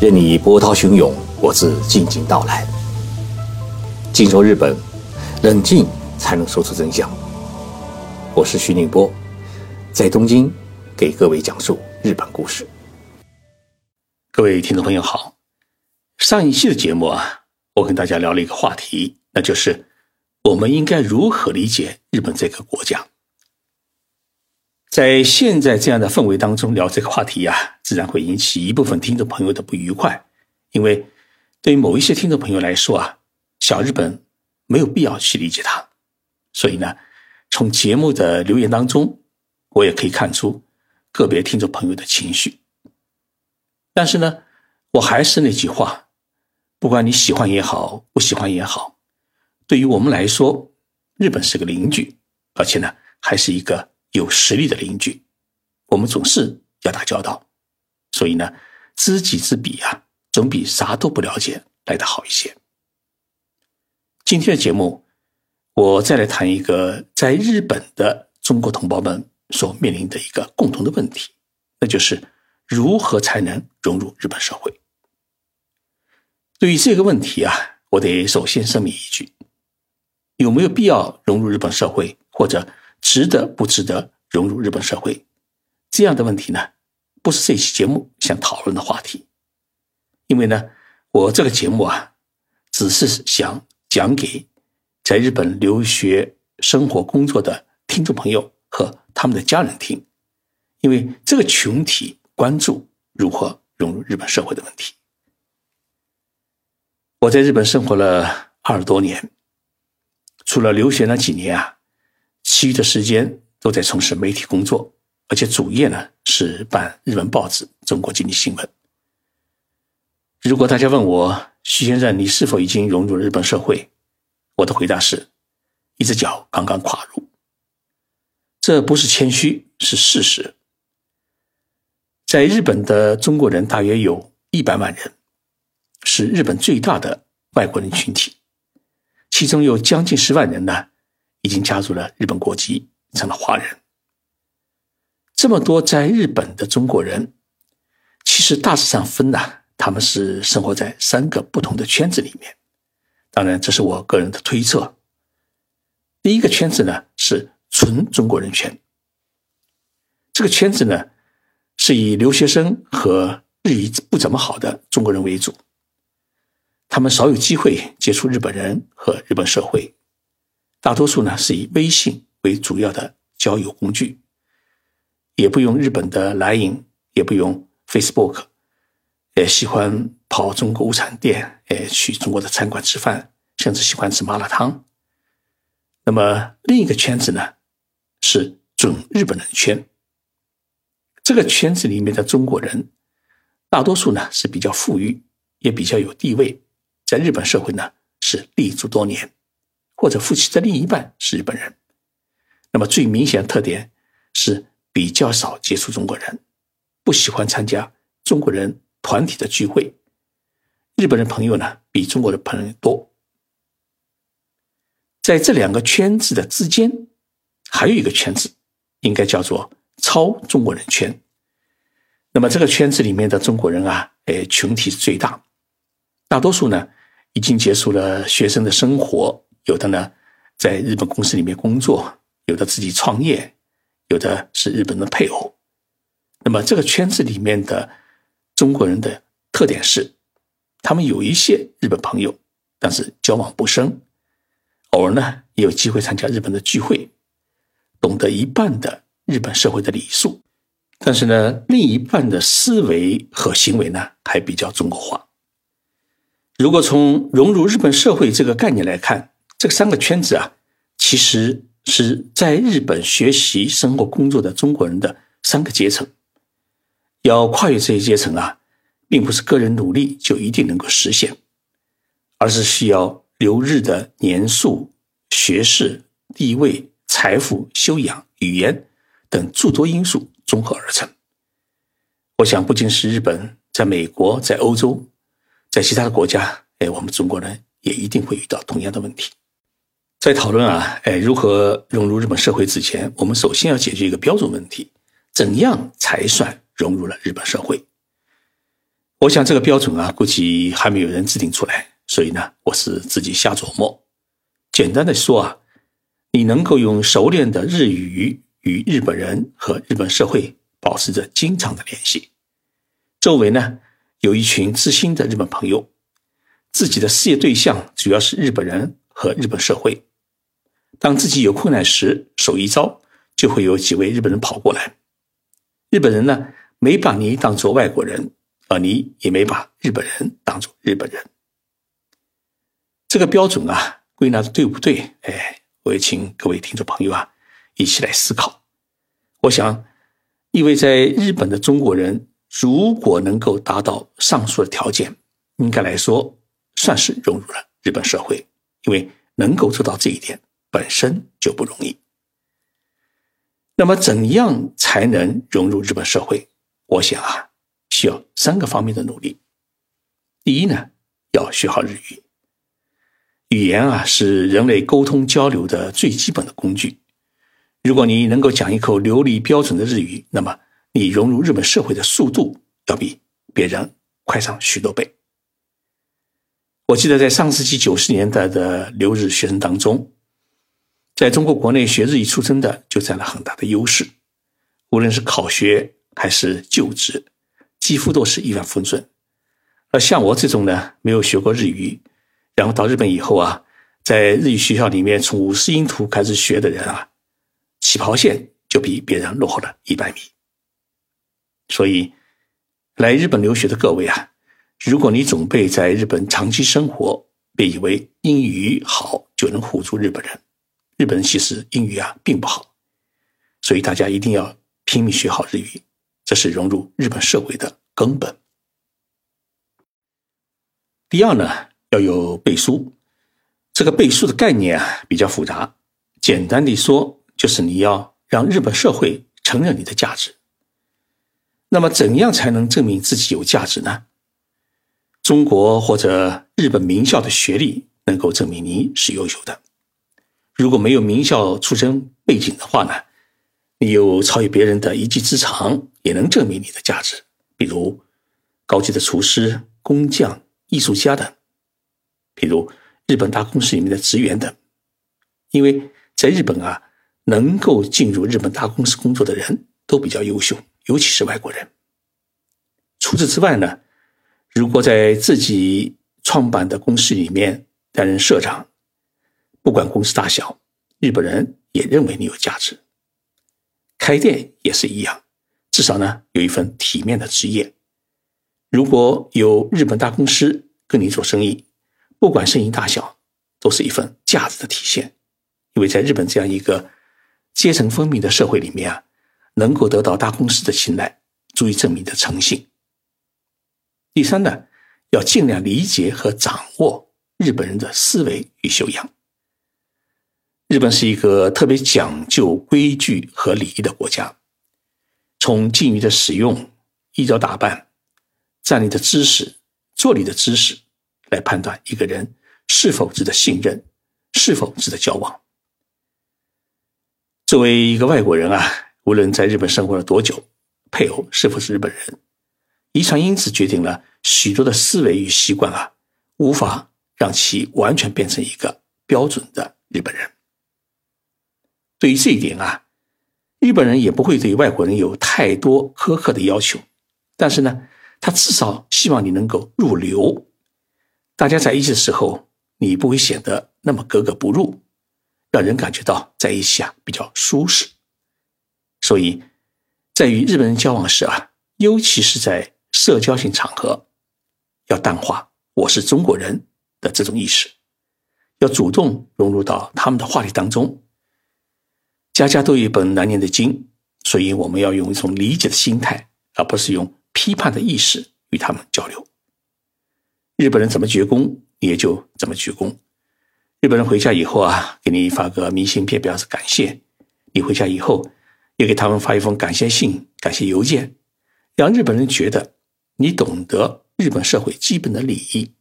任你波涛汹涌，我自静静到来。静说日本，冷静才能说出真相。我是徐宁波，在东京给各位讲述日本故事。各位听众朋友好，上一期的节目啊，我跟大家聊了一个话题，那就是我们应该如何理解日本这个国家。在现在这样的氛围当中聊这个话题呀，自然会引起一部分听众朋友的不愉快，因为对于某一些听众朋友来说啊，小日本没有必要去理解它。所以呢，从节目的留言当中，我也可以看出个别听众朋友的情绪。但是呢，我还是那句话，不管你喜欢也好，不喜欢也好，对于我们来说，日本是个邻居，而且呢，还是一个。有实力的邻居，我们总是要打交道，所以呢，知己知彼啊，总比啥都不了解来的好一些。今天的节目，我再来谈一个在日本的中国同胞们所面临的一个共同的问题，那就是如何才能融入日本社会。对于这个问题啊，我得首先声明一句：有没有必要融入日本社会，或者？值得不值得融入日本社会？这样的问题呢，不是这期节目想讨论的话题。因为呢，我这个节目啊，只是想讲给在日本留学、生活、工作的听众朋友和他们的家人听。因为这个群体关注如何融入日本社会的问题。我在日本生活了二十多年，除了留学那几年啊。其余的时间都在从事媒体工作，而且主业呢是办日文报纸《中国经济新闻》。如果大家问我徐先生，你是否已经融入日本社会？我的回答是：一只脚刚刚跨入。这不是谦虚，是事实。在日本的中国人大约有一百万人，是日本最大的外国人群体，其中有将近十万人呢。已经加入了日本国籍，成了华人。这么多在日本的中国人，其实大致上分呢，他们是生活在三个不同的圈子里面。当然，这是我个人的推测。第一个圈子呢是纯中国人圈，这个圈子呢是以留学生和日语不怎么好的中国人为主，他们少有机会接触日本人和日本社会。大多数呢是以微信为主要的交友工具，也不用日本的 Line，也不用 Facebook，也喜欢跑中国物产店，哎，去中国的餐馆吃饭，甚至喜欢吃麻辣烫。那么另一个圈子呢是准日本人圈，这个圈子里面的中国人，大多数呢是比较富裕，也比较有地位，在日本社会呢是立足多年。或者夫妻的另一半是日本人，那么最明显的特点是比较少接触中国人，不喜欢参加中国人团体的聚会。日本人朋友呢比中国的朋友多。在这两个圈子的之间，还有一个圈子，应该叫做超中国人圈。那么这个圈子里面的中国人啊，哎，群体最大，大多数呢已经结束了学生的生活。有的呢，在日本公司里面工作；有的自己创业；有的是日本的配偶。那么这个圈子里面的中国人的特点是，他们有一些日本朋友，但是交往不深；偶尔呢，也有机会参加日本的聚会，懂得一半的日本社会的礼数。但是呢，另一半的思维和行为呢，还比较中国化。如果从融入日本社会这个概念来看，这三个圈子啊，其实是在日本学习、生活、工作的中国人的三个阶层。要跨越这些阶层啊，并不是个人努力就一定能够实现，而是需要留日的年数、学识、地位、财富、修养、语言等诸多因素综合而成。我想，不仅是日本，在美国、在欧洲，在其他的国家，哎，我们中国人也一定会遇到同样的问题。在讨论啊，哎，如何融入日本社会之前，我们首先要解决一个标准问题：怎样才算融入了日本社会？我想这个标准啊，估计还没有人制定出来，所以呢，我是自己瞎琢磨。简单的说啊，你能够用熟练的日语与日本人和日本社会保持着经常的联系，周围呢有一群知心的日本朋友，自己的事业对象主要是日本人和日本社会。当自己有困难时，手一招，就会有几位日本人跑过来。日本人呢，没把你当做外国人，而你也没把日本人当做日本人。这个标准啊，归纳的对不对？哎，我也请各位听众朋友啊，一起来思考。我想，一位在日本的中国人，如果能够达到上述的条件，应该来说算是融入了日本社会，因为能够做到这一点。本身就不容易。那么，怎样才能融入日本社会？我想啊，需要三个方面的努力。第一呢，要学好日语。语言啊，是人类沟通交流的最基本的工具。如果你能够讲一口流利标准的日语，那么你融入日本社会的速度要比别人快上许多倍。我记得在上世纪九十年代的留日学生当中。在中国国内学日语出身的就占了很大的优势，无论是考学还是就职，几乎都是一帆风顺。而像我这种呢，没有学过日语，然后到日本以后啊，在日语学校里面从五十音图开始学的人啊，起跑线就比别人落后了一百米。所以，来日本留学的各位啊，如果你准备在日本长期生活，别以为英语好就能唬住日本人。日本人其实英语啊并不好，所以大家一定要拼命学好日语，这是融入日本社会的根本。第二呢，要有背书。这个背书的概念啊比较复杂，简单的说就是你要让日本社会承认你的价值。那么怎样才能证明自己有价值呢？中国或者日本名校的学历能够证明你是优秀的。如果没有名校出身背景的话呢，你有超越别人的一技之长，也能证明你的价值。比如高级的厨师、工匠、艺术家等，比如日本大公司里面的职员等。因为在日本啊，能够进入日本大公司工作的人都比较优秀，尤其是外国人。除此之外呢，如果在自己创办的公司里面担任社长。不管公司大小，日本人也认为你有价值。开店也是一样，至少呢有一份体面的职业。如果有日本大公司跟你做生意，不管生意大小，都是一份价值的体现。因为在日本这样一个阶层分明的社会里面啊，能够得到大公司的青睐，足以证明你的诚信。第三呢，要尽量理解和掌握日本人的思维与修养。日本是一个特别讲究规矩和礼仪的国家，从禁语的使用、衣着打扮、站立的姿势、坐立的姿势来判断一个人是否值得信任，是否值得交往。作为一个外国人啊，无论在日本生活了多久，配偶是否是日本人，遗传因子决定了许多的思维与习惯啊，无法让其完全变成一个标准的日本人。对于这一点啊，日本人也不会对外国人有太多苛刻的要求，但是呢，他至少希望你能够入流。大家在一起的时候，你不会显得那么格格不入，让人感觉到在一起啊比较舒适。所以，在与日本人交往时啊，尤其是在社交性场合，要淡化“我是中国人”的这种意识，要主动融入到他们的话题当中。家家都有一本难念的经，所以我们要用一种理解的心态，而不是用批判的意识与他们交流。日本人怎么鞠躬，也就怎么鞠躬。日本人回家以后啊，给你发个明信片表示感谢，你回家以后也给他们发一封感谢信、感谢邮件，让日本人觉得你懂得日本社会基本的礼仪，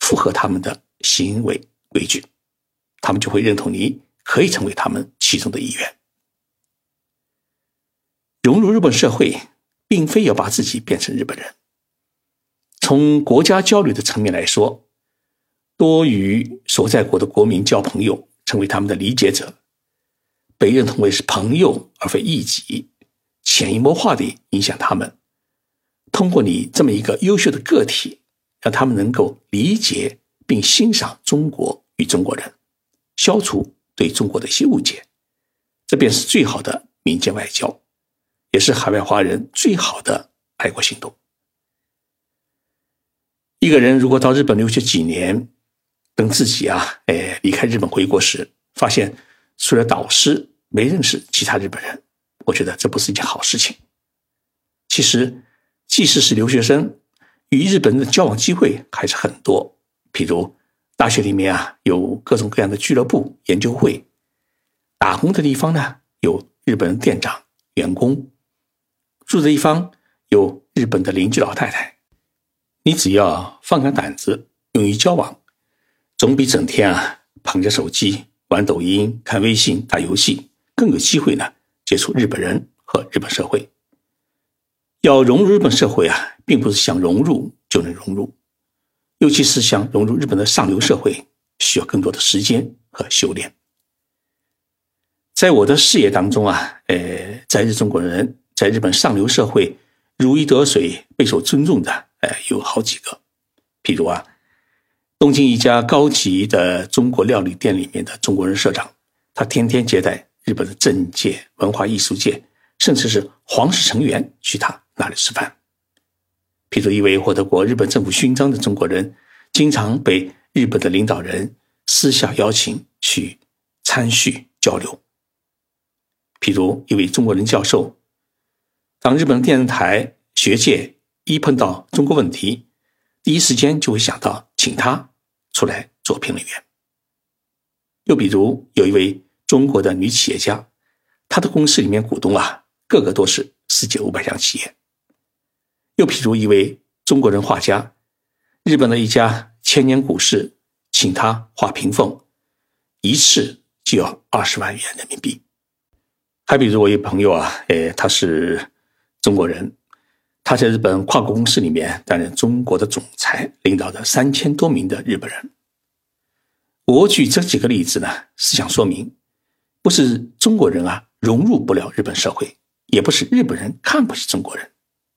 符合他们的行为规矩，他们就会认同你。可以成为他们其中的一员。融入日本社会，并非要把自己变成日本人。从国家交流的层面来说，多与所在国的国民交朋友，成为他们的理解者，被认同为是朋友而非异己，潜移默化地影响他们。通过你这么一个优秀的个体，让他们能够理解并欣赏中国与中国人，消除对中国的一些误解，这便是最好的民间外交，也是海外华人最好的爱国行动。一个人如果到日本留学几年，等自己啊，哎离开日本回国时，发现除了导师没认识其他日本人，我觉得这不是一件好事情。其实，即使是留学生，与日本人的交往机会还是很多。譬如大学里面啊，有各种各样的俱乐部、研究会；打工的地方呢，有日本人店长、员工；住的一方有日本的邻居老太太。你只要放开胆子，勇于交往，总比整天啊捧着手机玩抖音、看微信、打游戏更有机会呢接触日本人和日本社会。要融入日本社会啊，并不是想融入就能融入，尤其是想融入日本的上流社会，需要更多的时间和修炼。在我的视野当中啊，呃，在日中国人在日本上流社会如鱼得水、备受尊重的。哎，有好几个，譬如啊，东京一家高级的中国料理店里面的中国人社长，他天天接待日本的政界、文化艺术界，甚至是皇室成员去他那里吃饭。譬如一位获得过日本政府勋章的中国人，经常被日本的领导人私下邀请去参叙交流。譬如一位中国人教授，当日本电视台学界。一碰到中国问题，第一时间就会想到请他出来做评论员。又比如有一位中国的女企业家，她的公司里面股东啊，个个都是世界五百强企业。又譬如一位中国人画家，日本的一家千年古市，请他画屏风，一次就要二十万元人民币。还比如我一朋友啊，哎，他是中国人。他在日本跨国公司里面担任中国的总裁，领导着三千多名的日本人。我举这几个例子呢，是想说明，不是中国人啊融入不了日本社会，也不是日本人看不起中国人，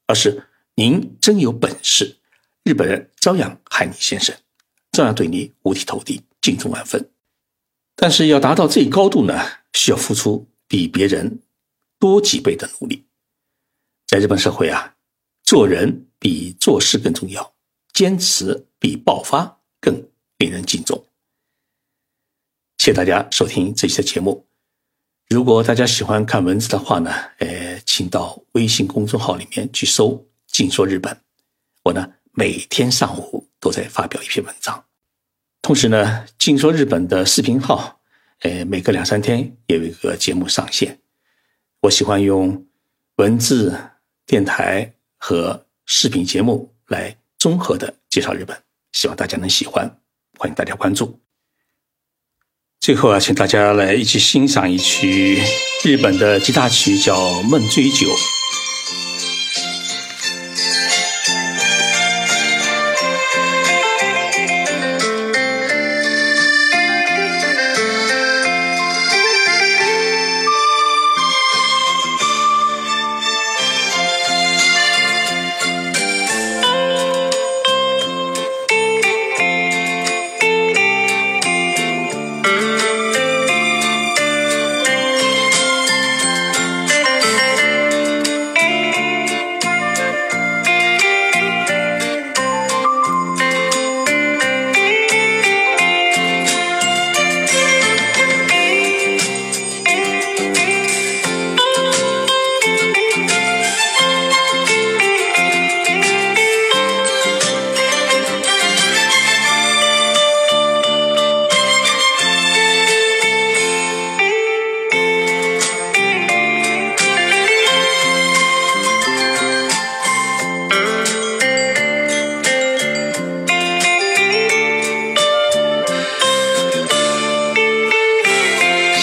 而是您真有本事，日本人照样喊你先生，照样对你五体投地、敬重万分。但是要达到这一高度呢，需要付出比别人多几倍的努力。在日本社会啊。做人比做事更重要，坚持比爆发更令人敬重。谢谢大家收听这期的节目。如果大家喜欢看文字的话呢，呃，请到微信公众号里面去搜“静说日本”。我呢每天上午都在发表一篇文章，同时呢，“静说日本”的视频号，呃，每隔两三天也有一个节目上线。我喜欢用文字电台。和视频节目来综合的介绍日本，希望大家能喜欢，欢迎大家关注。最后啊，请大家来一起欣赏一曲日本的吉他曲，叫《梦醉酒》。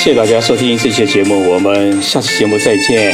谢谢大家收听这期节目，我们下期节目再见。